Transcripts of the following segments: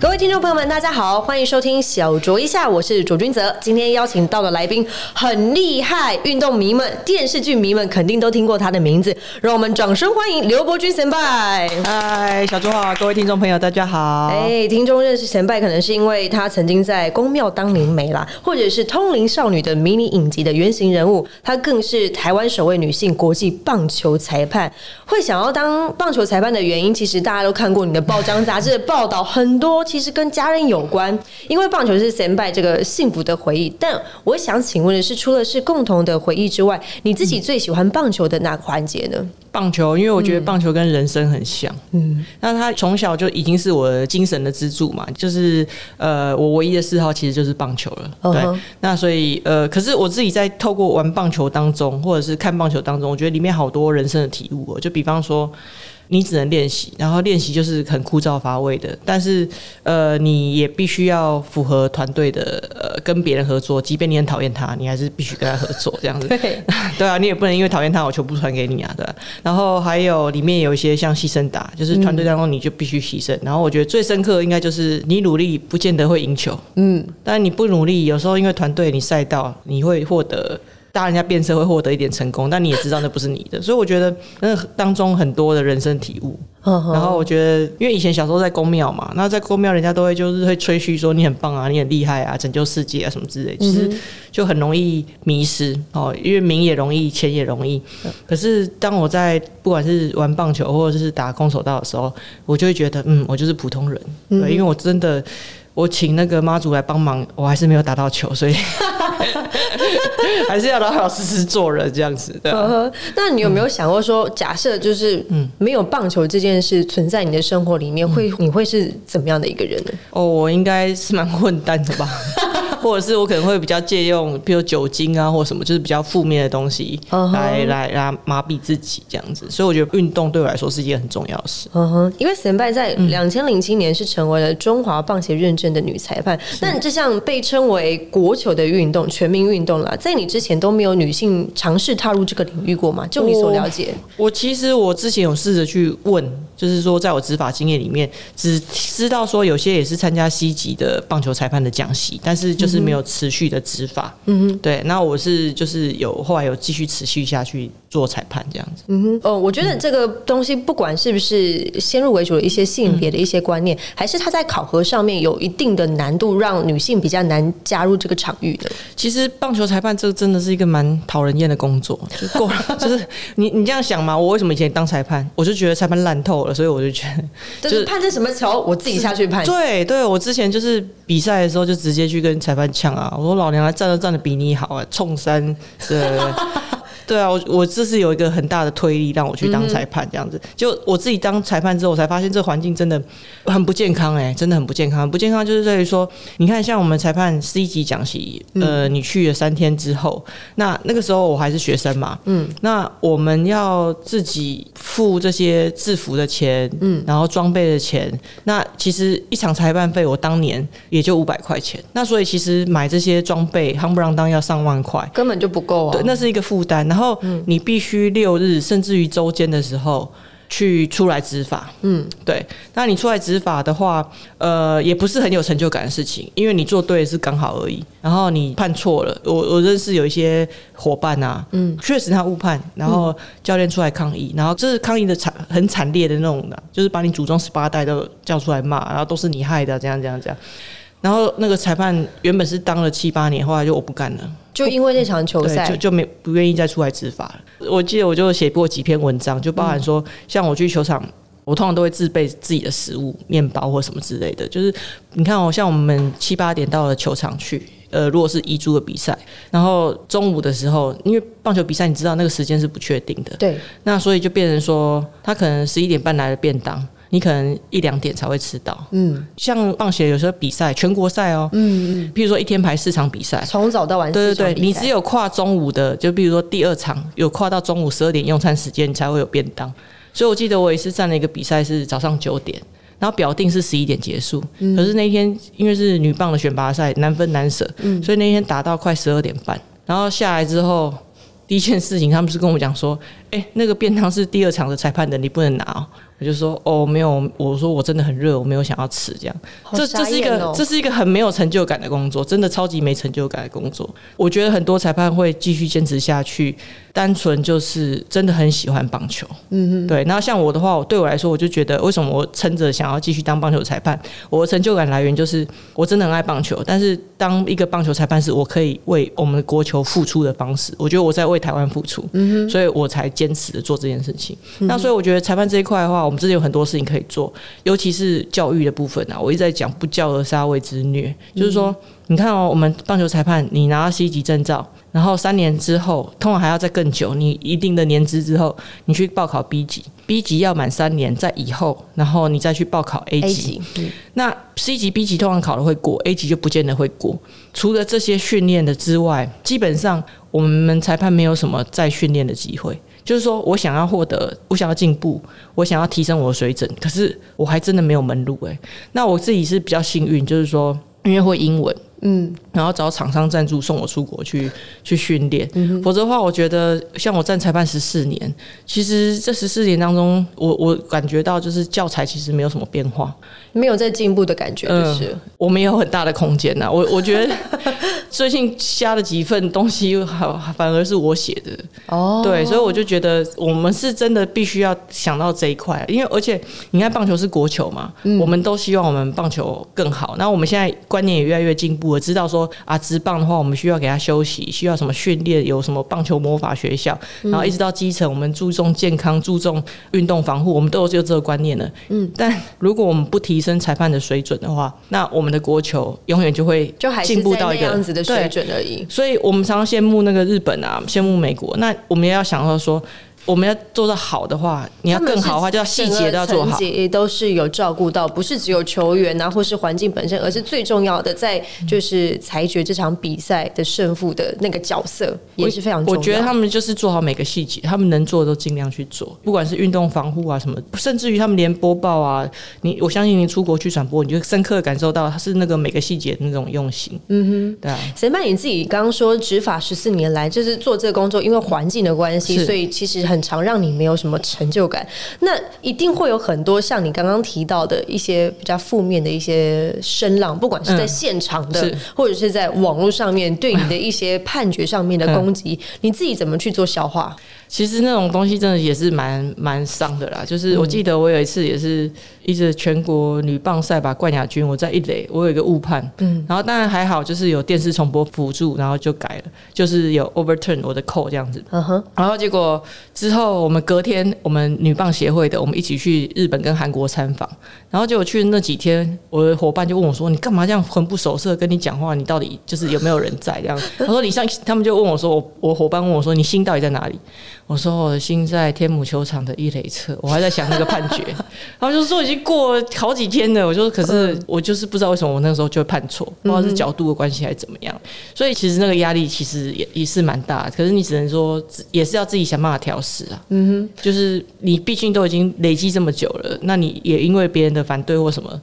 各位听众朋友们，大家好，欢迎收听小酌一下，我是卓君泽。今天邀请到的来宾很厉害，运动迷们、电视剧迷们肯定都听过他的名字，让我们掌声欢迎刘伯君神拜。嗨，小卓好，各位听众朋友，大家好。哎，听众认识神拜，可能是因为他曾经在《宫庙当灵媒》啦，或者是《通灵少女》的迷你影集的原型人物。他更是台湾首位女性国际棒球裁判。会想要当棒球裁判的原因，其实大家都看过你的报章杂志的报道，很多。其实跟家人有关，因为棒球是 s a n by 这个幸福的回忆。但我想请问的是，除了是共同的回忆之外，你自己最喜欢棒球的哪个环节呢？棒球，因为我觉得棒球跟人生很像。嗯，那他从小就已经是我的精神的支柱嘛，就是呃，我唯一的嗜好其实就是棒球了。对，那所以呃，可是我自己在透过玩棒球当中，或者是看棒球当中，我觉得里面好多人生的体悟。就比方说。你只能练习，然后练习就是很枯燥乏味的。但是，呃，你也必须要符合团队的，呃，跟别人合作。即便你很讨厌他，你还是必须跟他合作，这样子。对，对啊，你也不能因为讨厌他，我球不传给你啊，对吧？然后还有里面有一些像牺牲打，就是团队当中你就必须牺牲。然后我觉得最深刻应该就是你努力不见得会赢球，嗯，但你不努力，有时候因为团队你赛道你会获得。大人家变车会获得一点成功，但你也知道那不是你的，所以我觉得那当中很多的人生体悟。然后我觉得，因为以前小时候在公庙嘛，那在公庙人家都会就是会吹嘘说你很棒啊，你很厉害啊，拯救世界啊什么之类，其实就很容易迷失哦，因为名也容易，钱也容易。可是当我在不管是玩棒球或者是打空手道的时候，我就会觉得，嗯，我就是普通人，对，因为我真的。我请那个妈祖来帮忙，我还是没有打到球，所以 还是要老老实实做人这样子。对。那你有没有想过说，假设就是嗯，没有棒球这件事存在你的生活里面，会你会是怎么样的一个人呢？哦，我应该是蛮混蛋的吧。或者是我可能会比较借用，比如酒精啊，或什么，就是比较负面的东西来来来麻痹自己这样子。所以我觉得运动对我来说是一件很重要的事。嗯哼，因为神拜在两千零七年是成为了中华棒协认证的女裁判。那这项被称为国球的运动，全民运动啦，在你之前都没有女性尝试踏入这个领域过吗？就你所了解，我其实我之前有试着去问，就是说在我执法经验里面，只知道说有些也是参加 C 级的棒球裁判的讲习，但是就。是没有持续的执法，嗯哼，对，那我是就是有后来有继续持续下去做裁判这样子，嗯哼，哦，我觉得这个东西不管是不是先入为主的一些性别的一些观念，还是他在考核上面有一定的难度，让女性比较难加入这个场域的。其实棒球裁判这个真的是一个蛮讨人厌的工作，就够了，就是你你这样想嘛，我为什么以前当裁判，我就觉得裁判烂透了，所以我就觉得 就是判这什么球，我自己下去判。对对，我之前就是比赛的时候就直接去跟裁判。翻呛啊！我说老娘还站都站的比你好啊，冲三对。对啊，我我这是有一个很大的推力让我去当裁判这样子。就我自己当裁判之后，我才发现这环境真的很不健康哎，真的很不健康。不健康就是在于说，你看像我们裁判 C 级讲习，呃，你去了三天之后，那那个时候我还是学生嘛，嗯，那我们要自己付这些制服的钱，嗯，然后装备的钱。那其实一场裁判费，我当年也就五百块钱。那所以其实买这些装备，夯不啷当要上万块，根本就不够啊。对，那是一个负担。然后然后你必须六日甚至于周间的时候去出来执法，嗯，对。那你出来执法的话，呃，也不是很有成就感的事情，因为你做对是刚好而已。然后你判错了，我我认识有一些伙伴啊，嗯，确实他误判，然后教练出来抗议，然后这是抗议的惨很惨烈的那种的，就是把你祖宗十八代都叫出来骂，然后都是你害的，这样这样这样。然后那个裁判原本是当了七八年，后来就我不干了，就因为那场球赛，就就没不愿意再出来执法了。我记得我就写过几篇文章，就包含说，像我去球场，我通常都会自备自己的食物，面包或什么之类的。就是你看哦，像我们七八点到了球场去，呃，如果是遗珠的比赛，然后中午的时候，因为棒球比赛你知道那个时间是不确定的，对，那所以就变成说，他可能十一点半来的便当。你可能一两点才会吃到，嗯，像棒协有时候比赛，全国赛哦，嗯嗯，比如说一天排四场比赛，从早到晚，对对对，你只有跨中午的，就比如说第二场有跨到中午十二点用餐时间，你才会有便当。所以我记得我也是站了一个比赛是早上九点，然后表定是十一点结束，可是那天因为是女棒的选拔赛，难分难舍，嗯，所以那天打到快十二点半。然后下来之后，第一件事情他们是跟我讲说，哎、那个便当是第二场的裁判的，你不能拿、哦。我就说哦，没有，我说我真的很热，我没有想要吃这样。好这这是一个、这是一个很没有成就感的工作，真的超级没成就感的工作。我觉得很多裁判会继续坚持下去，单纯就是真的很喜欢棒球。嗯嗯，对。然后像我的话，我对我来说，我就觉得为什么我撑着想要继续当棒球裁判，我的成就感来源就是我真的很爱棒球，但是当一个棒球裁判是我可以为我们的国球付出的方式，我觉得我在为台湾付出，嗯哼所以我才坚持的做这件事情。那所以我觉得裁判这一块的话，我们真的有很多事情可以做，尤其是教育的部分啊。我一直在讲不教而杀谓之虐，就是说，你看哦，我们棒球裁判，你拿到 C 级证照，然后三年之后，通常还要再更久，你一定的年资之后，你去报考 B 级，B 级要满三年，在以后，然后你再去报考 A 级。A 级，嗯那 C 级、B 级通常考了会过，A 级就不见得会过。除了这些训练的之外，基本上我们裁判没有什么再训练的机会。就是说我想要获得，我想要进步，我想要提升我的水准，可是我还真的没有门路诶、那我自己是比较幸运，就是说因为会英文，嗯，然后找厂商赞助送我出国去去训练。嗯否则的话，我觉得像我站裁判十四年，其实这十四年当中，我我感觉到就是教材其实没有什么变化。没有在进步的感觉，就是、我们也有很大的空间呐。我我觉得 最近加了几份东西，好反而是我写的。哦，对，所以我就觉得我们是真的必须要想到这一块，因为而且你看棒球是国球嘛，我们都希望我们棒球更好。那我们现在观念也越来越进步了，知道说啊，职棒的话，我们需要给他休息，需要什么训练，有什么棒球魔法学校，然后一直到基层，我们注重健康，注重运动防护，我们都有这个观念了。嗯，但如果我们不提升裁判的水准的话，那我们的国球永远就会就还是进步到一个样子的水准而已。所以我们常常羡慕那个日本啊，羡慕美国。那我们也要想到说，我们要做到好的话，你要更好的话，就要细节都要做好整个层。级都是有照顾到，不是只有球员啊，或是环境本身，而是最重要的，在就是裁决这场比赛的胜负的那个角色也是非常重要。我觉得他们就是做好每个细节，他们能做的都尽量去做，不管是运动防护啊什么，甚至于他们连播报啊，你我相信你出国去转播，你就深刻地感受到他是那个每个细节的那种用心。嗯哼，对啊。沈曼，你自己刚刚说执法十四年来，就是做这个工作，因为环境的关系，所以其实很常让你没有什么成就感。那一定会有很多像你刚刚提到的一些比较负面的一些声浪，不管是在嗯现场的，是或者是在网络上面对你的一些判决上面的攻击，你自己怎么去做消化？其实那种东西真的也是蛮蛮伤的啦。就是我记得我有一次也是一直全国女棒赛吧冠亚军，我在一垒我有一个误判，嗯，然后当然还好，就是有电视重播辅助，然后就改了，就是有 overturn 我的扣这样子。嗯哼，然后结果之后我们隔天我们女棒协会的我们一起去日本跟韩国参访，然后结果去那几天，我的伙伴就问我说：“你干嘛这样魂不守舍跟你讲话？你到底就是有没有人在这样？” 他说：“你像，他们就问我说，我我伙伴问我说，你心到底在哪里？”我说：“我的心在天母球场的一垒侧。”我还在想那个判决，然后就说已经过好几天了。我就说，可是我就是不知道为什么我那个时候就会判错，不知道是角度的关系还是怎么样。所以其实那个压力其实也也是蛮大，可是你只能说也是要自己想办法调试啊。嗯哼，就是你毕竟都已经累积这么久了，那你也因为别人的反对或什么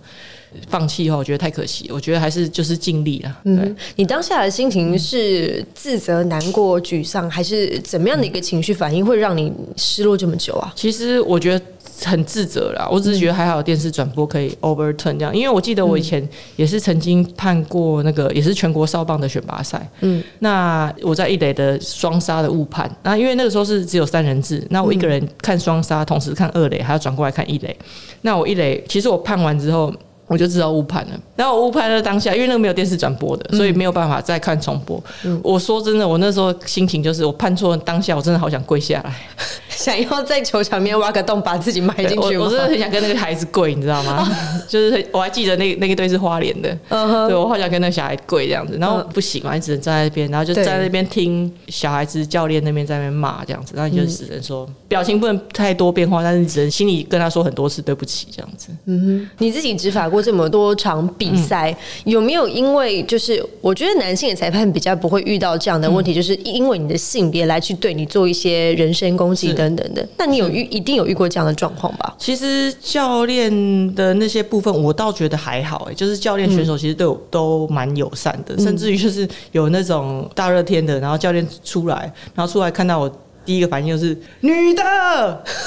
放弃的话，我觉得太可惜。我觉得还是就是尽力了。对。嗯，你当下的心情是自责、难过、沮丧，还是怎么样的一个情绪反应会让你失落这么久啊？其实我觉得很自责啦，我只是觉得还好电视转播可以 overturn 这样，因为我记得我以前也是曾经判过那个也是全国少棒的选拔赛，嗯，那我在一垒的双杀的误判，那因为那个时候是只有三人制，那我一个人看双杀，同时看二垒，还要转过来看一垒，那我一垒其实我判完之后。我就知道误判了，然后我误判了当下，因为那个没有电视转播的，所以没有办法再看重播。我说真的，我那时候心情就是，我判错当下，我真的好想跪下来。想要在球场面挖个洞，把自己埋进去？我我真的很想跟那个孩子跪，你知道吗？就是我还记得那那一对是花莲的，对我好想跟那个小孩跪这样子，然后不行嘛，你只能站在那边，然后就对在那边听小孩子教练那边在那边骂这样子，然后你就只能说表情不能太多变化，但是你只能心里跟他说很多次对不起这样子。嗯哼你自己执法过这么多场比赛，有没有因为就是我觉得男性的裁判比较不会遇到这样的问题，就是因为你的性别来去对你做一些人身攻击等等的。那你有遇一定有遇过这样的状况吧？其实教练的那些部分，我倒觉得还好，哎，就是教练选手其实对我都蛮友善的，甚至于就是有那种大热天的，然后教练出来，然后出来看到我。第一个反应就是女的，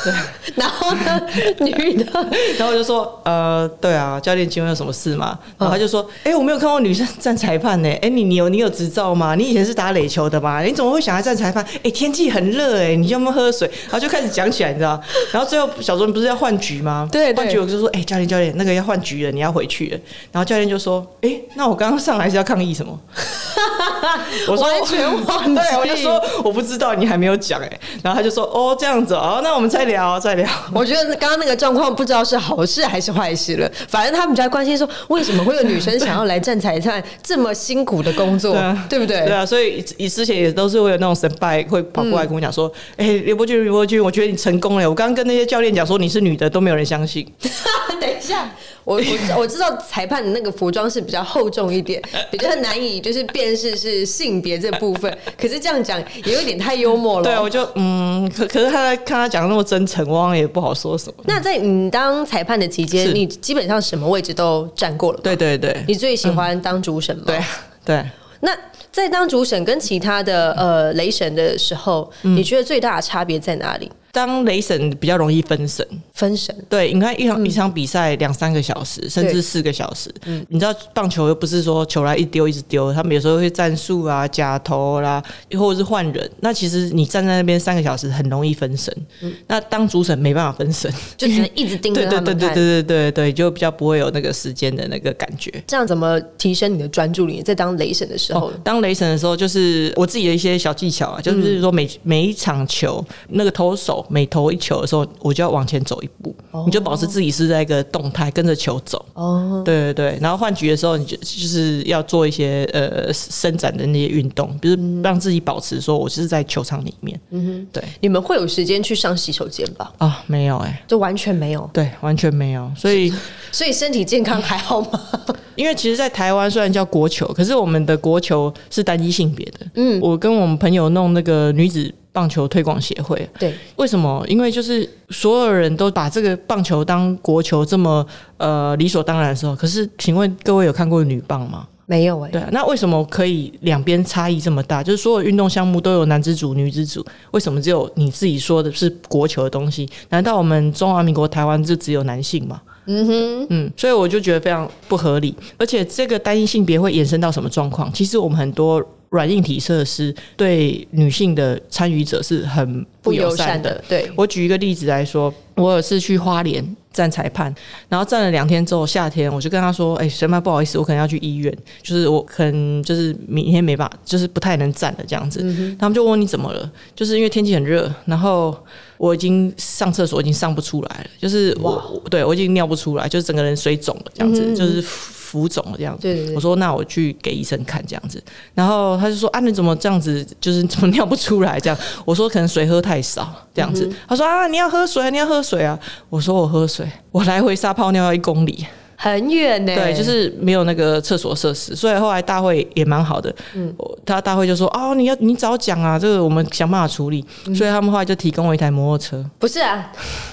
对，然后呢，女的，然后我就说，呃，对啊，教练，请问有什么事吗？然后他就说，哎，我没有看过女生站裁判呢，哎，你你有你有执照吗？你以前是打垒球的吗？你怎么会想要站裁判？哎，天气很热，哎，你要不要喝水？然后就开始讲起来，你知道？然后最后小卓不是要换局吗？对，换局我就说，哎，教练教练，那个要换局了，你要回去了。然后教练就说，哎，那我刚刚上来是要抗议什么？我说完全忘记，对，我就说我不知道，你还没有讲哎。然后他就说：“哦，这样子哦，那我们再聊，再聊。”我觉得刚刚那个状况不知道是好事还是坏事了。反正他们在关心说，为什么会有女生想要来站彩站这么辛苦的工作，对不对？对啊，所以以之前也都是会有那种神拜会跑过来跟我讲说：“哎，刘伯君，刘伯君，我觉得你成功了。”我刚刚跟那些教练讲说你是女的，都没有人相信。等一下。我我我知道裁判的那个服装是比较厚重一点，比较难以就是辨识是性别这部分。可是这样讲也有点太幽默了。对，我就嗯，可可是他在看他讲那么真诚，我也不好说什么。那在你当裁判的期间，你基本上什么位置都站过了。对对对。你最喜欢当主审吗？对对。那在当主审跟其他的呃雷神的时候，你觉得最大的差别在哪里？当雷神比较容易分神，分神。对，你看一场一场比赛两三个小时，甚至四个小时。嗯，你知道棒球又不是说球来一丢一直丢，他们有时候会战术啊、假投啦，或者是换人。那其实你站在那边三个小时，很容易分神。嗯，那当主审没办法分神，就只能一直盯着 他们对对对对对对对，就比较不会有那个时间的那个感觉。这样怎么提升你的专注力？在当雷神的时候，当雷神的时候，就是我自己的一些小技巧啊，就是说每每一场球那个投手。每投一球的时候，我就要往前走一步，你就保持自己是在一个动态，跟着球走。哦，对对对。然后换局的时候，你就就是要做一些呃伸展的那些运动，比如让自己保持说，我是在球场里面。嗯哼，对。你们会有时间去上洗手间吧？啊，没有哎，就完全没有。对，完全没有。所以，所以身体健康还好吗？因为其实，在台湾虽然叫国球，可是我们的国球是单一性别的。嗯，我跟我们朋友弄那个女子。棒球推广协会，对，为什么？因为就是所有人都把这个棒球当国球这么呃理所当然的时候，可是，请问各位有看过女棒吗？没有哎。对啊，那为什么可以两边差异这么大？就是所有运动项目都有男子组、女子组，为什么只有你自己说的是国球的东西？难道我们中华民国台湾就只有男性吗？嗯哼，嗯，所以我就觉得非常不合理。而且这个单一性别会衍生到什么状况？其实我们很多。软硬体设施对女性的参与者是很不友善的。对我举一个例子来说，我有次去花莲站裁判，然后站了两天之后，夏天我就跟他说：“哎，审判不好意思，我可能要去医院，就是我可能就是明天没办法，就是不太能站了这样子。”他们就问你怎么了？就是因为天气很热，然后我已经上厕所已经上不出来了，就是我对我已经尿不出来，就是整个人水肿了这样子，就是。浮肿了这样子，我说那我去给医生看这样子，然后他就说啊你怎么这样子，就是怎么尿不出来这样？我说可能水喝太少这样子，他说啊你要喝水，你要喝水啊！我说我喝水，我来回撒泡尿要一公里。很远呢，对，就是没有那个厕所设施，所以后来大会也蛮好的。嗯，他大会就说：“哦，你要你早讲啊，这个我们想办法处理。”所以他们后来就提供我一台摩托车。不是啊，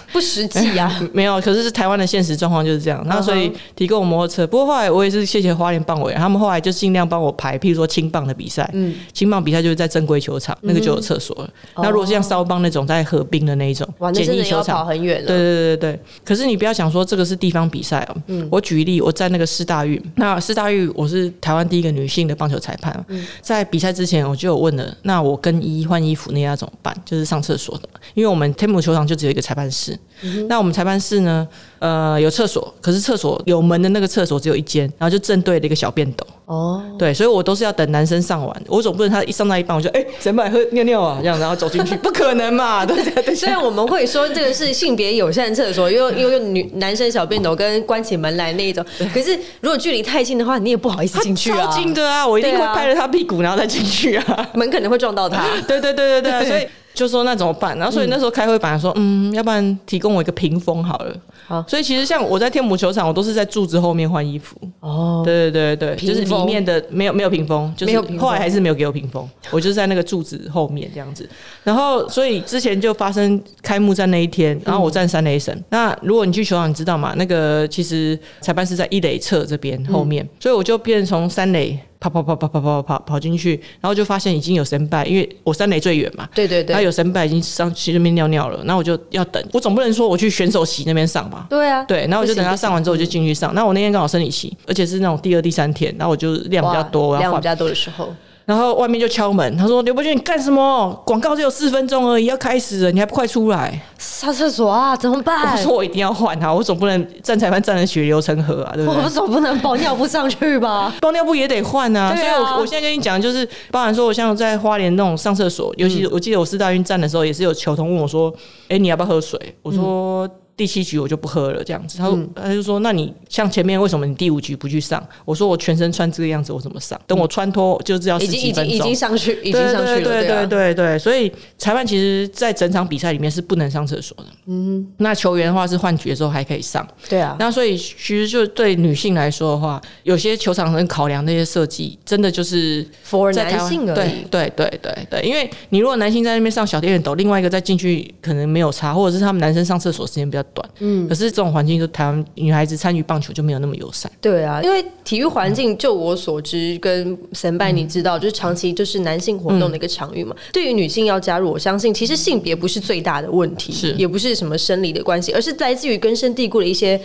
不实际呀。没有，可是是台湾的现实状况就是这样。那所以提供我摩托车。不过后来我也是谢谢花莲棒委，他们后来就尽量帮我排，譬如说青棒的比赛，嗯，青棒比赛就是在正规球场，那个就有厕所了。那如果像骚棒那种在河滨的那一种简易球场，很远。对对对对对。可是你不要想说这个是地方比赛哦。嗯，我举例，我在那。那个施大运，那施大运，我是台湾第一个女性的棒球裁判。在比赛之前，我就有问了，那我跟衣换衣服那要怎么办？就是上厕所的，因为我们天母球场就只有一个裁判室。那我们裁判室呢？呃，有厕所，可是厕所有门的那个厕所只有一间，然后就正对了一个小便斗。哦，对，所以我都是要等男生上完，我总不能他一上到一半，我就哎，谁买喝尿尿啊？这样然后走进去，不可能嘛？对对对。虽然我们会说这个是性别友善厕所，因为因为女男生小便斗跟关起门来那一种，可是如果距离太近的话，你也不好意思进去啊。超近的啊，我一定会拍着他屁股然后再进去啊，门可能会撞到他。对对对对对，所以。就说那怎么办？然后所以那时候开会本来说，嗯，要不然提供我一个屏风好了。好所以其实像我在天母球场，我都是在柱子后面换衣服。哦，对对对对，就是里面的没有没有屏风，就是后来还是没有给我屏风，我就是在那个柱子后面这样子。然后所以之前就发生开幕战那一天，然后我站三垒审。那如果你去球场，你知道吗？那个其实裁判是在一垒侧这边后面，所以我就变成从三垒。跑跑跑跑跑跑跑跑进去，然后就发现已经有神拜，因为我三垒最远嘛，对对对，然后有神拜已经上去那边尿尿了，那我就要等，我总不能说我去选手席那边上吧，对啊，对，然后我就等他上完之后我就进去上。那我那天刚好生理期，而且是那种第二、第三天，那我就量比较多，量比。较多的时候，然后外面就敲门，他说：“刘伯君，你干什么？广告只有四分钟而已，要开始了，你还不快出来上厕所啊，怎么？”办 我？说：“我一定要换啊，我总不能站裁判站的血流成河啊，对不对？”我总不能包尿布上去吧？包尿布也得换啊，所以我我现在跟你讲，就是包含说，我像在花莲那种上厕所，尤其嗯我记得我四大运站的时候，也是有球童问我说：“哎、你要不要喝水？”我说。嗯第七局我就不喝了，这样子。他说，他就说，那你像前面为什么你第五局不去上？我说我全身穿这个样子，我怎么上？等我穿脱就是要十几分钟已经已经。上去，已经上去了，对对啊对对对，所以裁判其实，在整场比赛里面是不能上厕所的。嗯，那球员的话是换局的时候还可以上。对啊，那所以其实就对女性来说的话，有些球场很考量那些设计，真的就是 for 在男性而对已。对对对对，因为你如果男性在那边上小电斗，另外一个再进去可能没有差，或者是他们男生上厕所时间比较短。嗯，可是这种环境，就台湾女孩子参与棒球就没有那么友善。对啊，因为体育环境，就我所知，跟神拜你知嗯道，就是长期就是男性活动的一个场域嘛。对于女性要加入，我相信其实性别不是最大的问题，是。也不是什么生理的关系，而是来自于根深蒂固的一些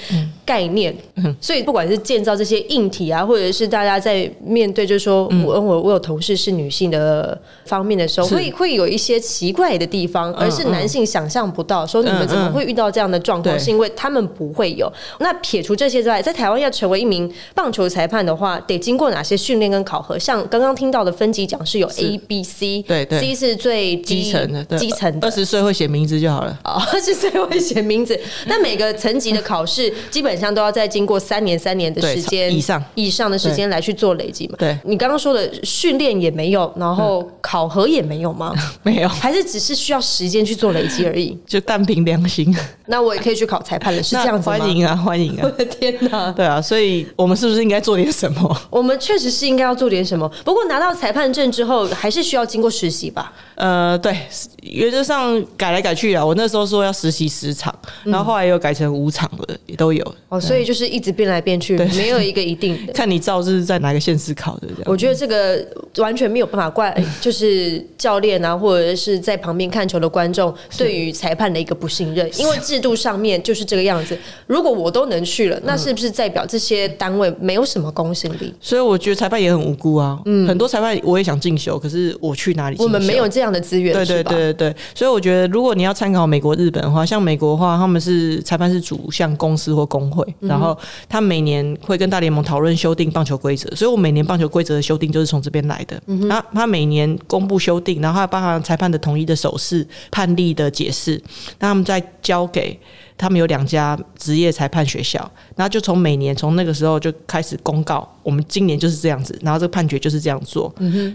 概念。嗯。所以不管是建造这些硬体啊，或者是大家在面对，就是说我我我有同事是女性的方面的时候，会会有一些奇怪的地方，而是男性想象不到，说你们怎么会遇到这样的状况，对是因为他们不会有。那撇除这些之外，在台湾要成为一名棒球裁判的话，得经过哪些训练跟考核？像刚刚听到的分级奖是有 A、B、C，对对，C 是最基层的，对基层的二。十岁会写名字就好了。哦，二十岁会写名字，那每个层级的考试基本上都要再经过三年、三年的时间以上以上的时间来去做累积嘛。对你刚刚说的训练也没有，然后考核也没有吗？没有，还是只是需要时间去做累积而已？就但凭良心，那我也可以去考裁判了，是这样子吗？欢迎啊，欢迎啊 我啊。的天哪！对啊，所以我们是不是应该做点什么？我们确实是应该要做点什么，不过拿到裁判证之后，还是需要经过实习吧？呃，对，原则上改来改去啊。我那时候说要实习十场，然后后来又改成五场了，也都有。哦，所以就是一直变来变去，没有一个一定的。看你照是在哪个县市考的这样。我觉得这个完全没有办法怪，就是教练啊，或者是在旁边看球的观众对于裁判的一个不信任，因为制度上面就是这个样子。如果我都能去了，那是不是代表这些单位没有什么公信力？所以我觉得裁判也很无辜啊。嗯很多裁判我也想进修，可是我去哪里？我们没有这样的资源，对对对对对，所以我觉得如果你要参考美国、日本的话，像美国的话，他们是裁判是主向公司或工会，然后他每年会跟大联盟讨论修订棒球规则，所以我每年棒球规则的修订就是从这边来的。他他每年公布修订，然后还包含裁判的统一的手势、判例的解释，那他们再交给。他们有两家职业裁判学校，然后就从每年从那个时候就开始公告，我们今年就是这样子，然后这个判决就是这样做，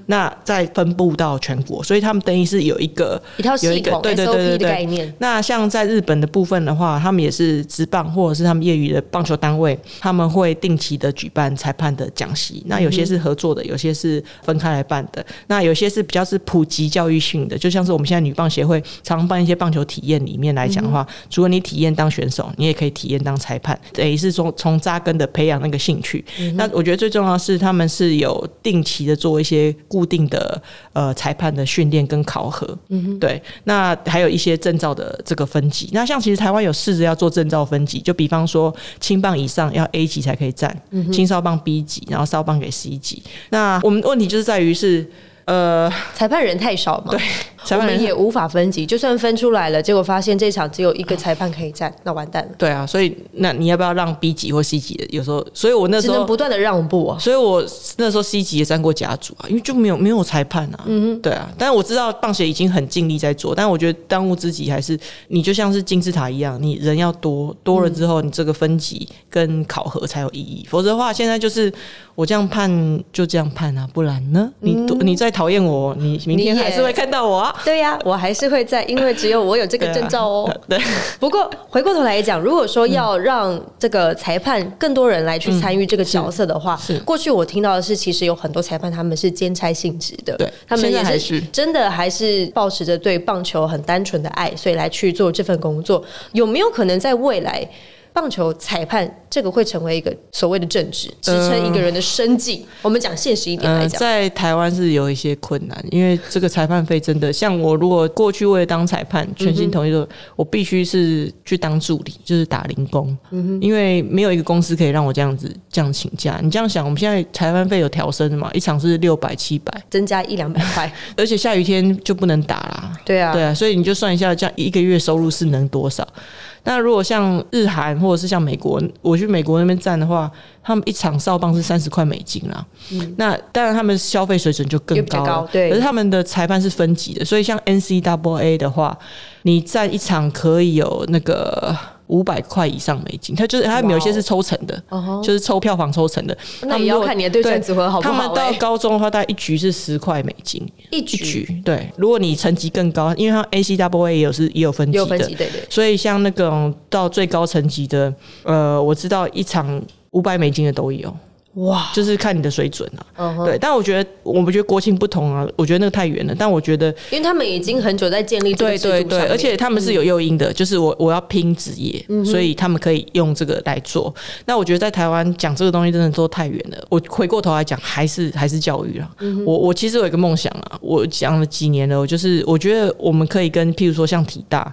那再分布到全国，所以他们等于是有一个一套有系统一个对对的概念。那像在日本的部分的话，他们也是职棒或者是他们业余的棒球单位，他们会定期的举办裁判的讲习。那有些是合作的，有些是分开来办的。那有些是比较是普及教育性的，就像是我们现在女棒协会常办一些棒球体验里面来讲的话，除了你体验当选手，你也可以体验当裁判，等于是从从扎根的培养那个兴趣。那我觉得最重要的是，他们是有定期的做一些固定的呃裁判的训练跟考核。对，那还有一些证照的这个分级。那像其实台湾有试着要做证照分级，就比方说轻棒以上要 A 级才可以站，轻少棒 B 级，然后少棒给 C 级。那我们问题就是在于是。呃，裁判人太少嘛，对，裁我们也无法分级。就算分出来了，结果发现这场只有一个裁判可以站，那完蛋了，对啊，所以那你要不要让 B 级或 C 级的？有时候，所以我那时候只能不断的让步啊。所以我那时候 C 级也站过甲组啊，因为就没有没有裁判啊，嗯对啊。但是我知道棒协已经很尽力在做，但我觉得当务之急还是你就像是金字塔一样，你人要多多了之后，你这个分级跟考核才有意义。否则的话，现在就是我这样判就这样判啊，不然呢，你多你再讨厌我，你明天还是会看到我啊，对呀、我还是会在，因为只有我有这个证照哦。对，不过回过头来讲，如果说要让这个裁判更多人来去参与这个角色的话，嗯是过去我听到的是，其实有很多裁判他们是兼差性质的，对他们也是真的还是保持着对棒球很单纯的爱，所以来去做这份工作。有没有可能在未来？棒球裁判这个会成为一个所谓的政治，支撑一个人的生计。我们讲现实一点来呃，讲，在台湾是有一些困难，因为这个裁判费真的，像我如果过去为了当裁判，全心投入的，我必须是去当助理，就是打零工，因为没有一个公司可以让我这样子这样请假。你这样想，我们现在裁判费有调升的嘛，一场是六百七百，增加一两百块，而且下雨天就不能打啦。对啊，对啊，所以你就算一下，这样一个月收入是能多少？那如果像日韩或者是像美国，我去美国那边站的话，他们一场哨棒是三十块美金啦。那当然他们消费水准就更高了，高对可是他们的裁判是分级的，所以像 NCAA 的话，你站一场可以有那个。五百块以上美金，它就是它有一些是抽成的就是抽票房抽成的。那也要看你的对战组合好不好、他们到欸。高中的话，大概一局是十块美金，一一局局。对，如果你层级更高，因为它 A C W A 也有是也有分级的对对。所以像那种到最高层级的，呃，我知道一场五百美金的都有，哇，就是看你的水准啊。嗯，对，但我觉得我们觉得国情不同啊，我觉得那个太远了。但我觉得因为他们已经很久在建立这个对对对，而且他们是有诱因的，就是我我要拼职业，所以他们可以用这个来做。那我觉得在台湾讲这个东西真的都太远了。我回过头来讲，还是还是教育啊。我我其实有一个梦想啊，我讲了几年了，我就是我觉得我们可以跟譬如说像体大。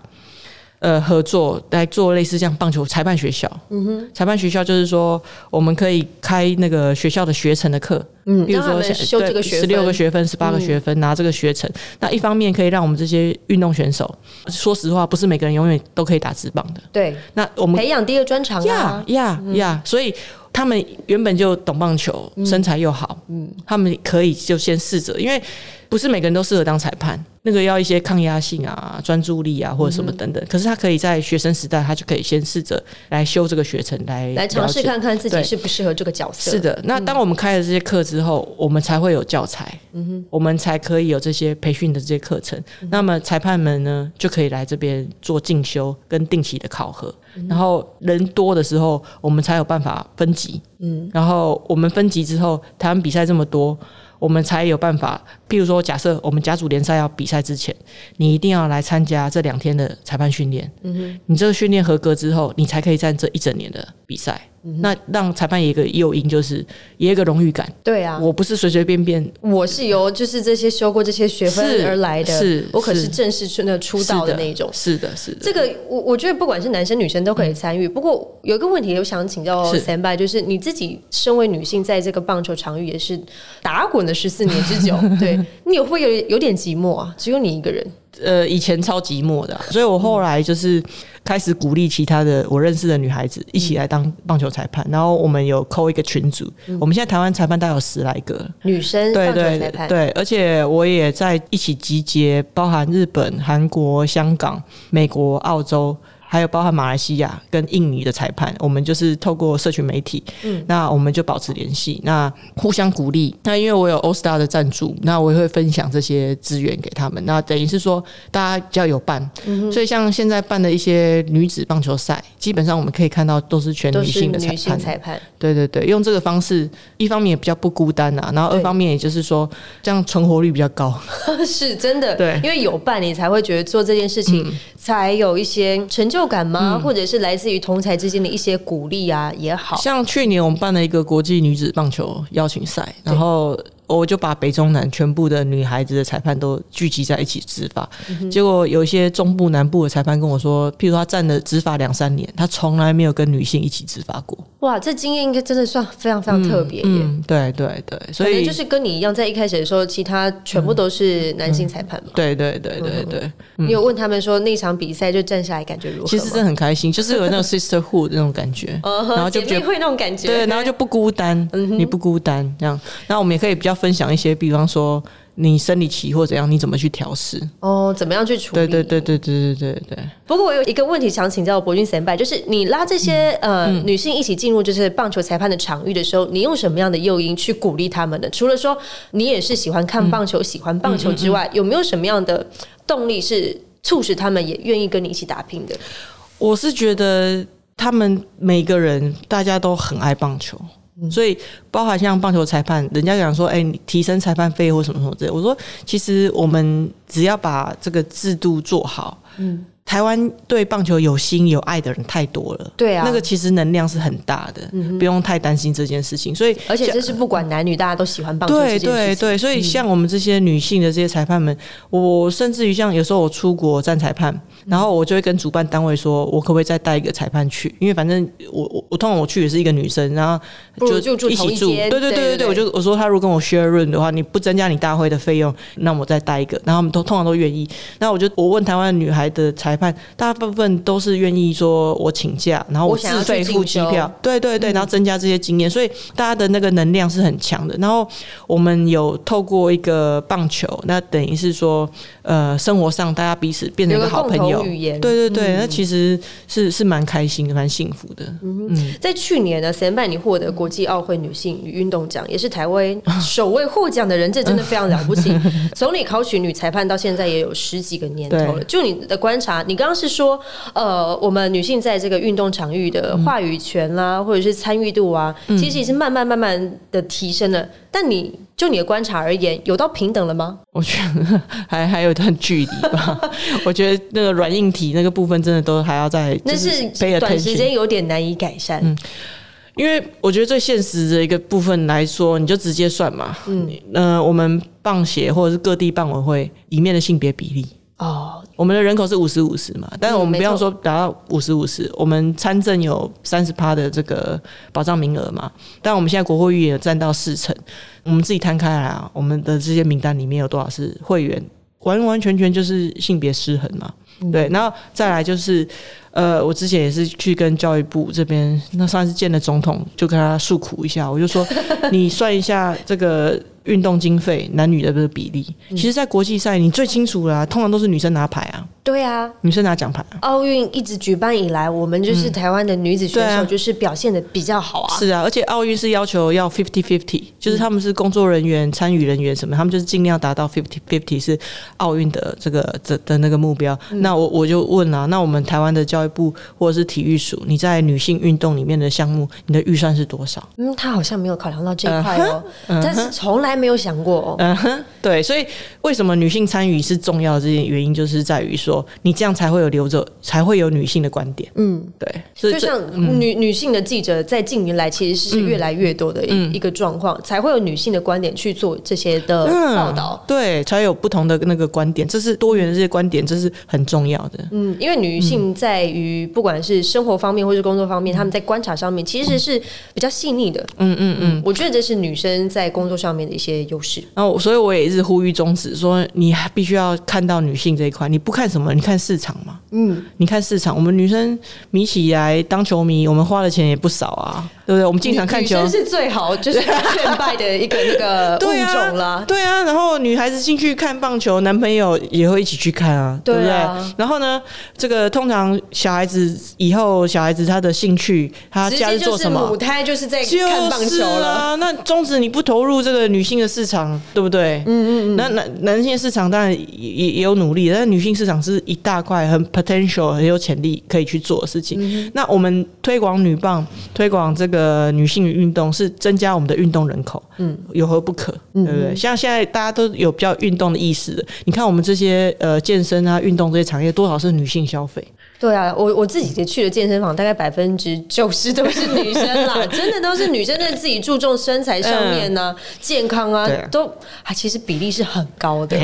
呃，合作来做类似像棒球裁判学校，嗯哼，裁判学校就是说，我们可以开那个学校的学程的课，嗯，比如说修这个学十六个，学分、十八个学分，拿这个学程。那一方面可以让我们这些运动选手，说实话，不是每个人永远都可以打直棒的。对，那我们培养第二专长呀啊，呀呀，所以他们原本就懂棒球，身材又好，嗯，他们可以就先试着，因为不是每个人都适合当裁判，那个要一些抗压性啊、专注力啊或者什么等等。可是他可以在学生时代，他就可以先试着来修这个学程，来来尝试看看自己适不适合这个角色。是的，那当我们开了这些课之后，我们才会有教材，嗯哼我们才可以有这些培训的这些课程。那么裁判们呢，就可以来这边做进修跟定期的考核。然后人多的时候，我们才有办法分级。嗯，然后我们分级之后，台湾比赛这么多。我们才有办法，譬如说，假设我们甲组联赛要比赛之前，你一定要来参加这两天的裁判训练。嗯哼，你这个训练合格之后，你才可以站这一整年的比赛。那让裁判有一个诱因，就是也有一个荣誉感。对啊，我不是随随便便我是由就是这些修过这些学分而来的，是我可是是正式出那出道的那一种。是的，是的，这个我我觉得不管是男生女生都可以参与。不过有一个问题，我想请教是 s a m 就是你自己身为女性，在这个棒球场域也是打滚了十四年之久，对你有会有有点寂寞啊？只有你一个人，呃，以前超寂寞的啊、所以我后来就是开始鼓励其他的我认识的女孩子一起来当棒球裁判，然后我们有扣一个群组，我们现在台湾裁判大概有十来个，女生对对，对，而且我也在一起集结，包含日本、韩国、香港、美国、澳洲。还有包含马来西亚跟印尼的裁判，我们就是透过社群媒体，嗯，那我们就保持联系，那互相鼓励。那因为我有 All Star 的赞助，那我也会分享这些资源给他们。那等于是说，大家只要有办，所以像现在办的一些女子棒球赛，基本上我们可以看到都是全女性的裁判。裁判，对对对，用这个方式，一方面也比较不孤单啊，然后二方面也就是说，这样存活率比较高。是真的，对嗯因为有伴，你才会觉得做这件事情才有一些成就感吗？或者是来自于同才之间的一些鼓励啊也好。像去年我们办了一个国际女子棒球邀请赛，然后我就把北中南全部的女孩子的裁判都聚集在一起执法。结果有一些中部、南部的裁判跟我说，譬如他站了执法两三年，他从来没有跟女性一起执法过。哇，这经验应该真的算非常非常特别耶。嗯，对对对，所以就是跟你一样，在一开始的时候，其他全部都是男性裁判嘛。对对对对对，你有问他们说那场比赛就站下来感觉如何？其实真的很开心，就是有那种 sisterhood 那种感觉，然后就觉得姐妹会那种感觉，对，然后就不孤单，你不孤单这样。然后我们也可以比较分享一些，比方说你生理期或怎样，你怎么去调试？哦，怎么样去处理？对对对对对对对。不过我有一个问题想请教博君前辈，就是你拉这些、呃女性一起进入就是棒球裁判的场域的时候，你用什么样的诱因去鼓励他们呢？除了说你也是喜欢看棒球、喜欢棒球之外，有没有什么样的动力是促使他们也愿意跟你一起打拼的？我是觉得他们每个人大家都很爱棒球。所以，包含像棒球裁判，人家讲说，哎、你提升裁判费或什么什么之类。我说，其实我们只要把这个制度做好，嗯，台湾对棒球有心有爱的人太多了，对啊那个其实能量是很大的，不用太担心这件事情。所以，而且这是不管男女，大家都喜欢棒球对。对对，所以像我们这些女性的这些裁判们，我甚至于像有时候我出国站裁判，然后我就会跟主办单位说，我可不可以再带一个裁判去？因为反正我我我通常我去也是一个女生，然后不如就一起住。对对对对对，对对对我就我说他如果跟我 share room 的话，你不增加你大会的费用，那我再带一个。然后他们都通常都愿意。那我就我问台湾女孩的裁判，大部分都是愿意说我请假，然后我自费付机票。对对对，然后增加这些经验，所以大家的那个能量是很强的。然后我们有透过一个棒球，那等于是说，呃，生活上大家彼此变成一个好朋友。语言。对对对，那其实是是蛮开心的，蛮幸福的。嗯在去年呢，前拜你获得国际奥会女性与运动奖，也是台湾 首位获奖的人，这真的非常了不起。从你考取女裁判到现在也有十几个年头了。就你的观察，你刚刚是说，呃，我们女性在这个运动场域的话语权啦，或者是参与度啊，其实也是慢慢慢慢的提升了。但你就你的观察而言，有到平等了吗？我觉得还还有一段距离吧。我觉得那个软硬体那个部分真的都还要再那就是短时间有点难以改善。嗯因为我觉得最现实的一个部分来说，你就直接算嘛。嗯，呃，我们棒协或者是各地棒委会里面的性别比例，哦，我们的人口是五十五十嘛，但是我们不要说达到五十五十，我们参政有三十趴的这个保障名额嘛，但我们现在国会议员有占到四成，我们自己摊开来啊，我们的这些名单里面有多少是会员，完完全全就是性别失衡嘛。对，然后再来就是，呃，我之前也是去跟教育部这边，那上次见了总统，就跟他诉苦一下，我就说，你算一下这个运动经费男女的这个比例，其实，在国际赛你最清楚啦、通常都是女生拿牌啊，对啊，女生拿奖牌。啊。奥运一直举办以来，我们就是台湾的女子选手，就是表现的比较好啊。是啊，而且奥运是要求要 fifty fifty，就是他们是工作人员、参与人员什么，他们就是尽量达到 fifty fifty 是奥运的这个的的那个目标。那我我就问啊，那我们台湾的教育部或者是体育署，你在女性运动里面的项目，你的预算是多少？嗯，他好像没有考量到这一块哦，但是从来没有想过哦。嗯哼，对，所以为什么女性参与是重要的这件原因，就是在于说，你这样才会有留着，才会有女性的观点。嗯，对，所以就像女女性的记者在近年来其实是越来越多的一一个状况，才会有女性的观点去做这些的报道。对，才有不同的那个观点，这是多元的这些观点，这是很重要的。嗯，因为女性在于不管是生活方面或是工作方面，她们在观察上面其实是比较细腻的。嗯嗯嗯，我觉得这是女生在工作上面的一些优势。然后，所以我也一直呼吁终止说，你还必须要看到女性这一块。你不看什么？你看市场嘛。嗯，你看市场，我们女生迷起来当球迷，我们花的钱也不少啊，对不对？我们经常看球女生。是最好 就是劝败的一个那个物对啊种啦。对啊，然后女孩子进去看棒球，男朋友也会一起去看啊，对不对啊？然后呢，这个通常小孩子以后小孩子他的兴趣，他直假日接就是做什么母？胎就是在就看棒球了。啊，那中止你不投入这个女性的市场，对不对？嗯嗯嗯。那男男性市场当然也也也有努力，但是女性市场是一大块很 potential 很有潜力可以去做的事情。嗯那我们推广女棒，推广这个女性运动，是增加我们的运动人口，嗯，有何不可？对不对？像现在大家都有比较运动的意识了，你看我们这些呃健身啊、运动这些产业，多少是女性消费？对啊，我我自己也去了健身房，大概百分之九十都是女生啦，真的都是女生在自己注重身材上面呢、健康啊都啊，其实比例是很高的。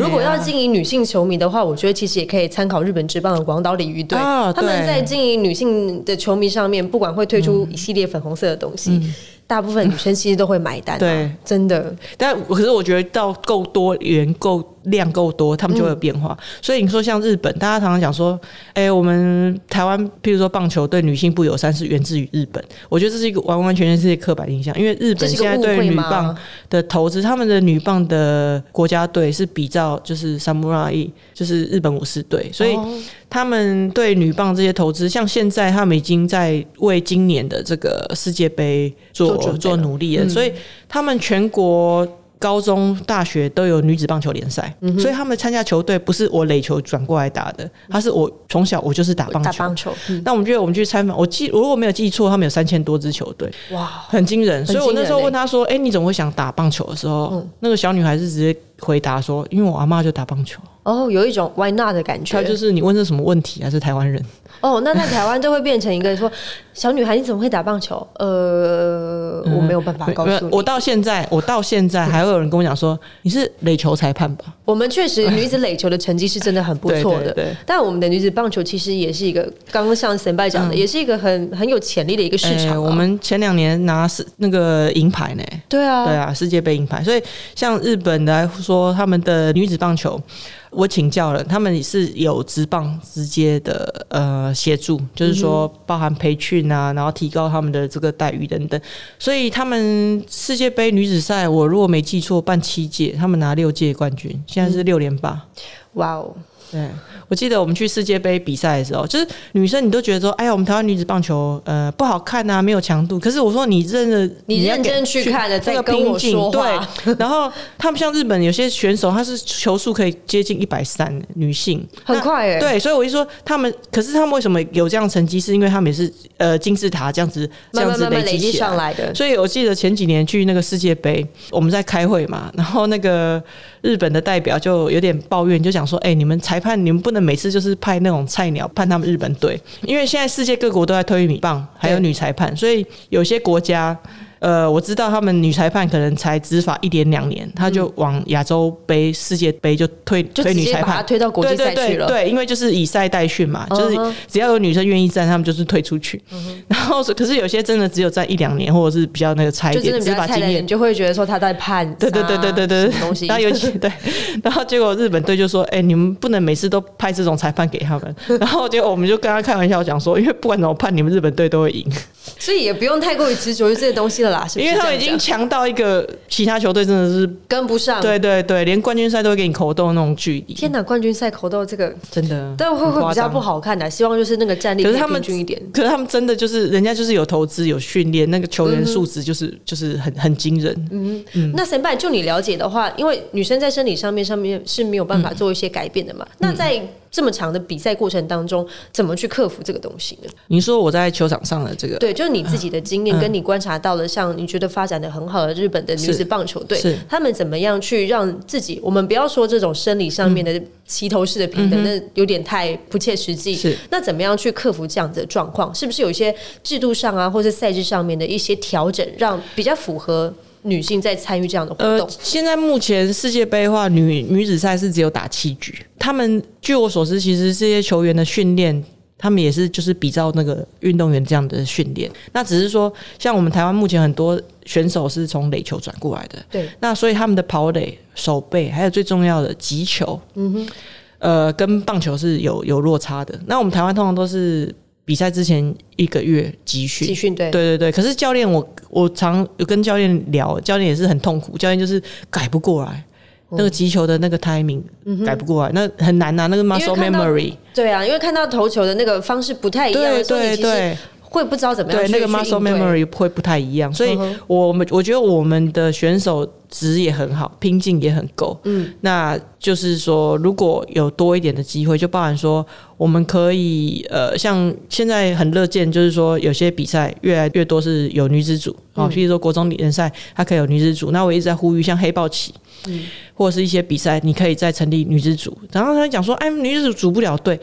如果要经营女性球迷的话，我觉得其实也可以参考日本职棒的广岛鲤鱼队，啊他们在经营女性的球迷上面，不管会推出一系列粉红色的东西。大部分女生其实都会买单、啊，对，真的，但可是我觉得到够多元、够量够多，他们就会有变化。所以你说像日本，大家常常讲说，哎、我们台湾譬如说棒球对女性不友善是源自于日本，我觉得这是一个完完全全是一个刻板印象，因为日本现在对女棒的投资，他们的女棒的国家队是比照就是 samurai，就是日本武士队，所以哦他们对女棒这些投资，像现在他们已经在为今年的这个世界杯做做努力了，所以他们全国。高中、大学都有女子棒球联赛，嗯所以他们参加球队不是我垒球转过来打的，他是我从小我就是打棒球。打棒球，嗯那我们觉得我们去参访，我记如果没有记错，他们有三千多支球队，哇，很惊人。所以我那时候问他说：“哎、你怎么会想打棒球？”的时候，嗯那个小女孩是直接回答说：“因为我阿妈就打棒球。哦，有一种 why not 的感觉，她就是你问这什么问题还？是台湾人。哦，那在台湾就会变成一个说，小女孩你怎么会打棒球？呃，我没有办法告诉你。我到现在，我到现在还会有人跟我讲说：“ 你是垒球裁判吧我们确实女子垒球的成绩是真的很不错的，对但我们的女子棒球其实也是一个，刚刚像神拜讲的，也是一个很很有潜力的一个？”市场、我们前两年拿是那个银牌呢。对啊，对啊，世界杯银牌。所以像日本来说，他们的女子棒球，我请教了，他们是有职棒直接的呃协助，就是说包含培训啊，然后提高他们的这个待遇等等。所以他们世界杯女子赛，我如果没记错，办七届，他们拿六届冠军，现在是六连霸。哇哦，对，我记得我们去世界杯比赛的时候，就是女生你都觉得说，哎呀，我们台湾女子棒球呃不好看啊，没有强度。可是我说你真的，你认真去看了这个再跟我说话对，然后他们像日本有些选手，他是球速可以接近一百三，女性很快哎、那对，所以我就说他们，可是他们为什么有这样成绩？是因为他们也是呃金字塔这样子这慢样子慢慢慢累积上来的。所以我记得前几年去那个世界杯，我们在开会嘛，然后那个日本的代表就有点抱怨，就讲说：“哎、你们裁判你们不能每次就是派那种菜鸟判他们日本队，因为现在世界各国都在推米棒，还有女裁判，所以有些国家。”呃，我知道他们女裁判可能才执法一点两年，他就往亚洲杯、世界杯就推就直接把它推女裁判，推到国际赛去了。对对对对，因为就是以赛代训嘛，就是只要有女生愿意站，他们就是退出去。然后可是有些真的只有站一两年，或者是比较那个差一点，执法经验。就会觉得说他在判对对对对对对东西，然后尤其对，然后结果日本队就说：“哎、你们不能每次都派这种裁判给他们。”然后结果我们就跟他开玩笑讲说：“因为不管怎么判，你们日本队都会赢，所以也不用太过于执着于这些东西了啦，是不是因为他们已经强到一个其他球队真的是跟不上。对对对，连冠军赛都会给你口斗那种距离，天哪，冠军赛口斗这个，真的，但会会比较不好看的、希望就是那个战力可是他们均一点。可是他们真的就是人家就是有投资有训练，那个球嗯员素质就是、就是很很惊人。嗯嗯那神拜，就你了解的话，因为女生在生理上面上面是没有办法做一些改变的嘛。那在这么长的比赛过程当中，怎么去克服这个东西呢？你说我在球场上的这个，对，就是你自己的经验，嗯跟你观察到的，像你觉得发展的很好的日本的女子棒球队是，他们怎么样去让自己？我们不要说这种生理上面的齐头式的平等，那有点太不切实际。嗯是那怎么样去克服这样子的状况？是不是有一些制度上啊，或者赛制上面的一些调整，让比较符合女性在参与这样的活呃动？，现在目前世界杯的话，女女子赛是只有打七局。他们据我所知，其实这些球员的训练，他们也是就是比照那个运动员这样的训练。那只是说，像我们台湾目前很多选手是从垒球转过来的，对，那所以他们的跑垒、手背，还有最重要的击球，嗯哼，呃，跟棒球是有有落差的。那我们台湾通常都是比赛之前一个月集训，集训对。对对对。可是教练我，我常有跟教练聊，教练也是很痛苦，教练就是改不过来。那个击球的那个 timing 改不过来，那很难呐、那个 muscle memory，对啊，因为看到投球的那个方式不太一样对对对，会不知道怎么样对，去那个 muscle memory 会不太一样，所以我们我觉得我们的选手值也很好，拼劲也很够。嗯，那就是说，如果有多一点的机会，就包含说，我们可以呃，像现在很乐见，就是说有些比赛越来越多是有女子组，嗯哦，譬如说国中联赛，它可以有女子组。那我一直在呼吁，像黑豹旗，嗯或者是一些比赛，你可以再成立女子组。然后他讲说，哎，女子组组不了队。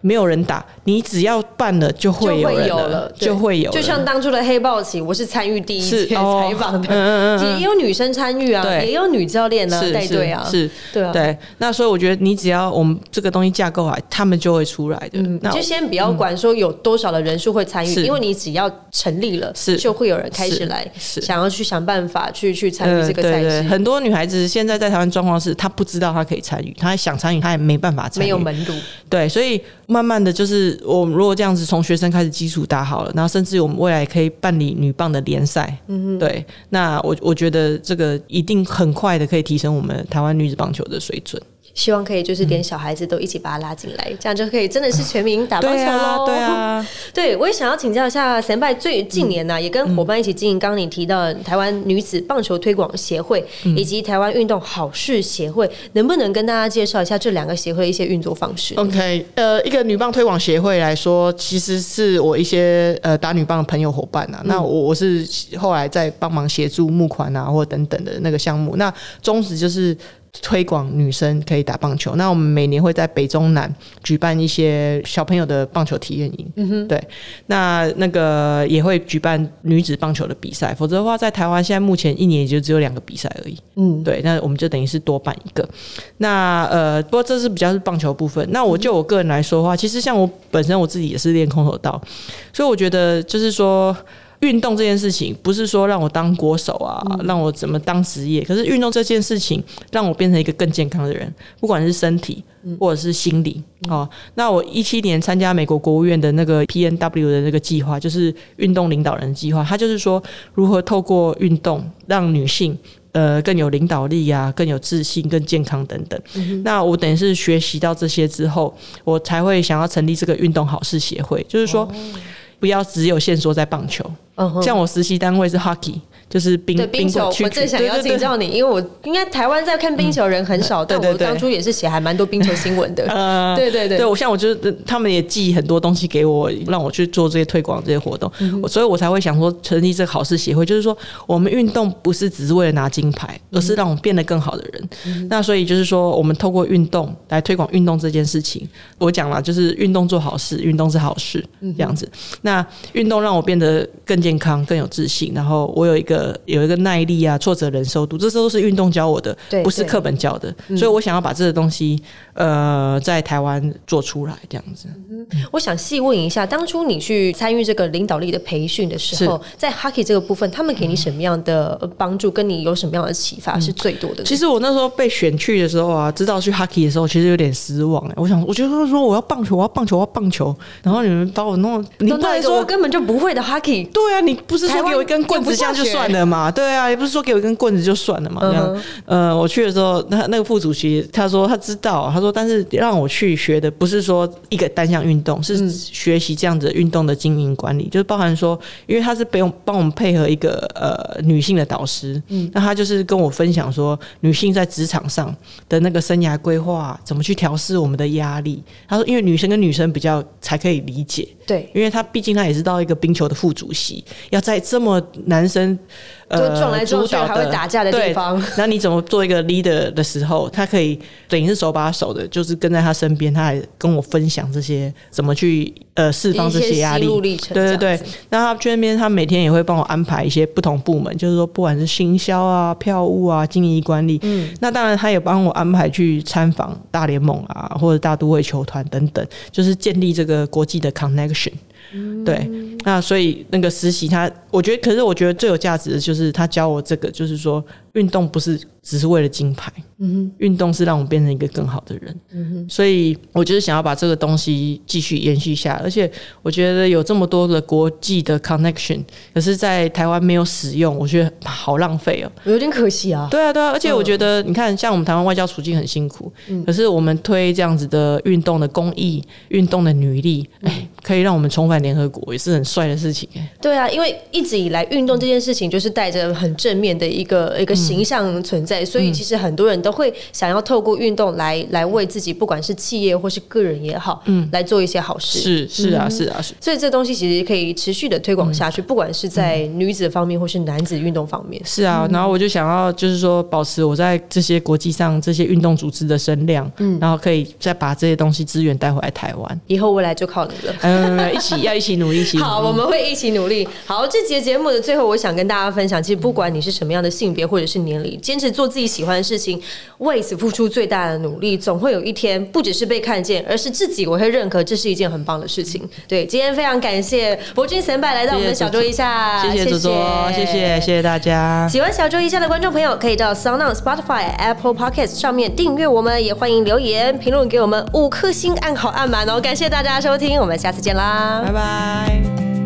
没有人打，你只要办了就会有人就会有了就会有，就像当初的黑豹旗，我是参与第一届是哦。采访的，也有女生参与啊，也有女教练啊是带队啊，是，是。对啊。对。那所以我觉得你只要我们这个东西架构好，他们就会出来的。嗯，那就先不要管说有多少的人数会参与，因为你只要成立了，是。就会有人开始来是想要去想办法去去参与这个赛事，很多女孩子现在在台湾状况是，她不知道她可以参与，她想参与，她也没办法参与，没有门路。对，所以慢慢的就是我们如果这样子从学生开始基础打好了，然后甚至我们未来可以办理女棒的联赛，嗯对，那我我觉得这个一定很快的可以提升我们台湾女子棒球的水准。希望可以就是连小孩子都一起把他拉进来，这样就可以真的是全民打棒球对啊，喽。对啊，对，我也想要请教一下神拜，最近年呢、也跟伙伴一起经营，刚刚你提到的台湾女子棒球推广协会、以及台湾运动好事协会，能不能跟大家介绍一下这两个协会的一些运作方式？OK，呃，一个女棒推广协会来说，其实是我一些呃打女棒的朋友伙伴啊。那我我是后来在帮忙协助募款啊，或等等的那个项目。那宗旨就是推广女生可以打棒球。那我们每年会在北中南举办一些小朋友的棒球体验营。嗯哼，对。那那个也会举办女子棒球的比赛，否则的话，在台湾现在目前一年也就只有两个比赛而已。嗯，对。那我们就等于是多办一个。那呃，不过这是比较是棒球部分。那我就我个人来说的话，其实像我本身我自己也是练空手道，所以我觉得就是说。运动这件事情不是说让我当国手啊，让我怎么当职业，可是运动这件事情让我变成一个更健康的人，不管是身体或者是心理哦。那我一七年参加美国国务院的那个 PNW 的那个计划，就是运动领导人计划，它就是说如何透过运动让女性。呃，更有领导力啊，更有自信、更健康等等。那我等于是学习到这些之后，我才会想要成立这个运动好事协会，就是说。不要只有限缩在棒球。像我实习单位是 hockey，就是冰对冰球，我正想邀对对对。请教你，因为我应该台湾在看冰球人很少，但我当初也是写还蛮多冰球新闻的。呃，对 对对。对我像我就是他们也寄很多东西给我，让我去做这些推广这些活动，所以我才会想说成立这个好事协会，就是说我们运动不是只是为了拿金牌，而是让我们变得更好的人。嗯那所以就是说，我们透过运动来推广运动这件事情，我讲了，就是运动做好事，运动是好事嗯这样子。那运动让我变得更健康、更有自信，然后我有一个有一个耐力啊、挫折忍受度，这都是运动教我的对，对嗯不是课本教的。所以我想要把这个东西呃在台湾做出来，这样子。我想细问一下，当初你去参与这个领导力的培训的时候，在 hockey 这个部分，他们给你什么样的呃帮助，跟你有什么样的启发是最多的呢？其实我那时候被选去的时候啊，知道去 hockey 的时候，其实有点失望哎。我想，我觉得说我要棒球，我要棒球，我要棒球，然后你们把我弄，你都那一个不能说我根本就不会的 hockey，对啊，你不是说给我一根棍子这样就算了嘛？对啊，也不是说给我一根棍子就算了嘛？这样，呃，我去的时候，那那个副主席他说他知道，他说但是让我去学的不是说一个单项运动，是学习这样子运动的经营管理，就是包含说，因为他是不用帮我们配合一个呃女性的导师，嗯，那他就是跟我分享说，女性在职场上的那个生涯规划，怎么去调试我们的压力。他说，因为女生跟女生比较才可以理解，对，因为他毕竟他也是到一个冰球的副主席，要在这么男生呃就撞来撞去还会打架的地方。那你怎么做一个 leader 的时候，他可以等于是手把手的，就是跟在他身边，他还跟我分享这些怎么去呃释放这些压力。对对对。那他去那边，他每天也会帮我安排一些不同部门，就是说不管是行销啊、票务啊、经营管理，嗯，那当然他也帮我安排去参访大联盟啊或者大都会球团等等，就是建立这个国际的 connection。对，那所以那个实习他，我觉得，可是我觉得最有价值的就是他教我这个，就是说运动不是只是为了金牌，嗯运动是让我变成一个更好的人，嗯所以我就是想要把这个东西继续延续下来，而且我觉得有这么多的国际的 connection，可是，在台湾没有使用，我觉得好浪费哦。有点可惜啊。对啊，对啊，而且我觉得，你看，像我们台湾外交处境很辛苦，可是我们推这样子的运动的公益、运动的女力，哎，可以让我们重返联合国，也是很帅的事情哎。对啊，因为一直以来运动这件事情就是带着很正面的一个一个形象存在，所以其实很多人都会想要透过运动来来为自己，不管是企业或是个人也好，嗯，来做一些好事。是是啊是啊是。所以这东西其实可以持续的推广下去，不管是在女子方面或是男子运动方面。是啊，然后我就想要就是说保持我在这些国际上这些运动组织的声量，嗯，然后可以再把这些东西资源带回来台湾。以后未来就靠你了。嗯，一起要一起努力，一起好，我们会一起努力。好，这节节目的最后，我想跟大家分享，其实不管你是什么样的性别或者是年龄，坚持做自己喜欢的事情，为此付出最大的努力，总会有一天不只是被看见，而是自己我会认可，这是一件很棒的事情。对，今天非常感谢博君神拜来到我们的小桌一下，谢谢左左，谢谢谢谢大家。喜欢小桌一下的观众朋友，可以到 Sound、Spotify、Apple Podcast 上面订阅我们，也欢迎留言评论给我们五颗星，按好按满哦。感谢大家收听，我们下次见见啦，拜拜。